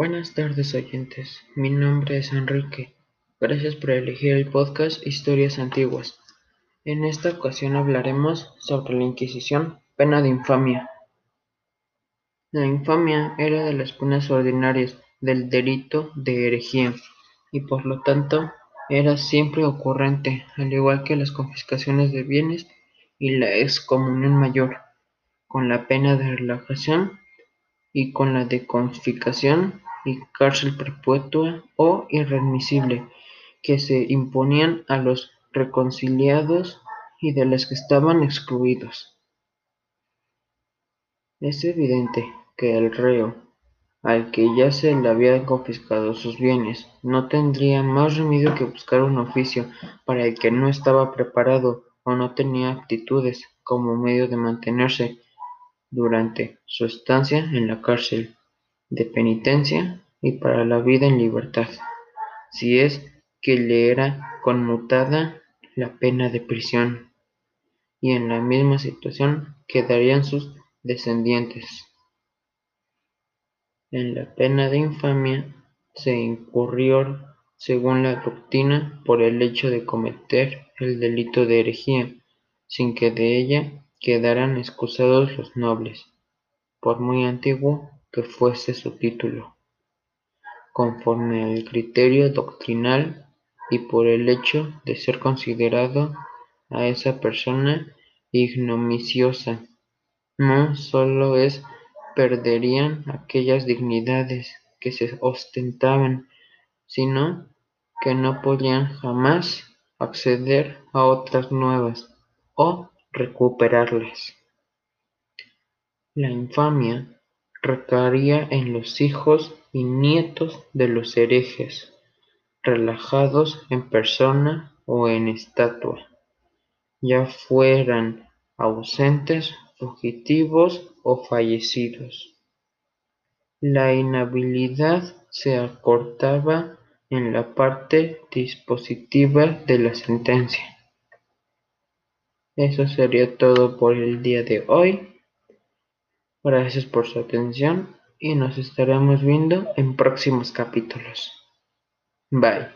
Buenas tardes oyentes, mi nombre es Enrique. Gracias por elegir el podcast Historias Antiguas. En esta ocasión hablaremos sobre la Inquisición, pena de infamia. La infamia era de las penas ordinarias del delito de herejía y por lo tanto era siempre ocurrente, al igual que las confiscaciones de bienes y la excomunión mayor, con la pena de relajación y con la de confiscación y cárcel perpetua o irremisible que se imponían a los reconciliados y de los que estaban excluidos. Es evidente que el reo, al que ya se le habían confiscado sus bienes, no tendría más remedio que buscar un oficio para el que no estaba preparado o no tenía aptitudes como medio de mantenerse durante su estancia en la cárcel de penitencia y para la vida en libertad, si es que le era conmutada la pena de prisión, y en la misma situación quedarían sus descendientes. En la pena de infamia se incurrió, según la doctrina, por el hecho de cometer el delito de herejía, sin que de ella quedaran excusados los nobles, por muy antiguo que fuese su título, conforme al criterio doctrinal y por el hecho de ser considerado a esa persona ignominiosa. No solo es perderían aquellas dignidades que se ostentaban, sino que no podían jamás acceder a otras nuevas o recuperarlas. La infamia recaería en los hijos y nietos de los herejes, relajados en persona o en estatua, ya fueran ausentes, fugitivos o fallecidos. La inhabilidad se acortaba en la parte dispositiva de la sentencia. Eso sería todo por el día de hoy. Gracias por su atención y nos estaremos viendo en próximos capítulos. Bye.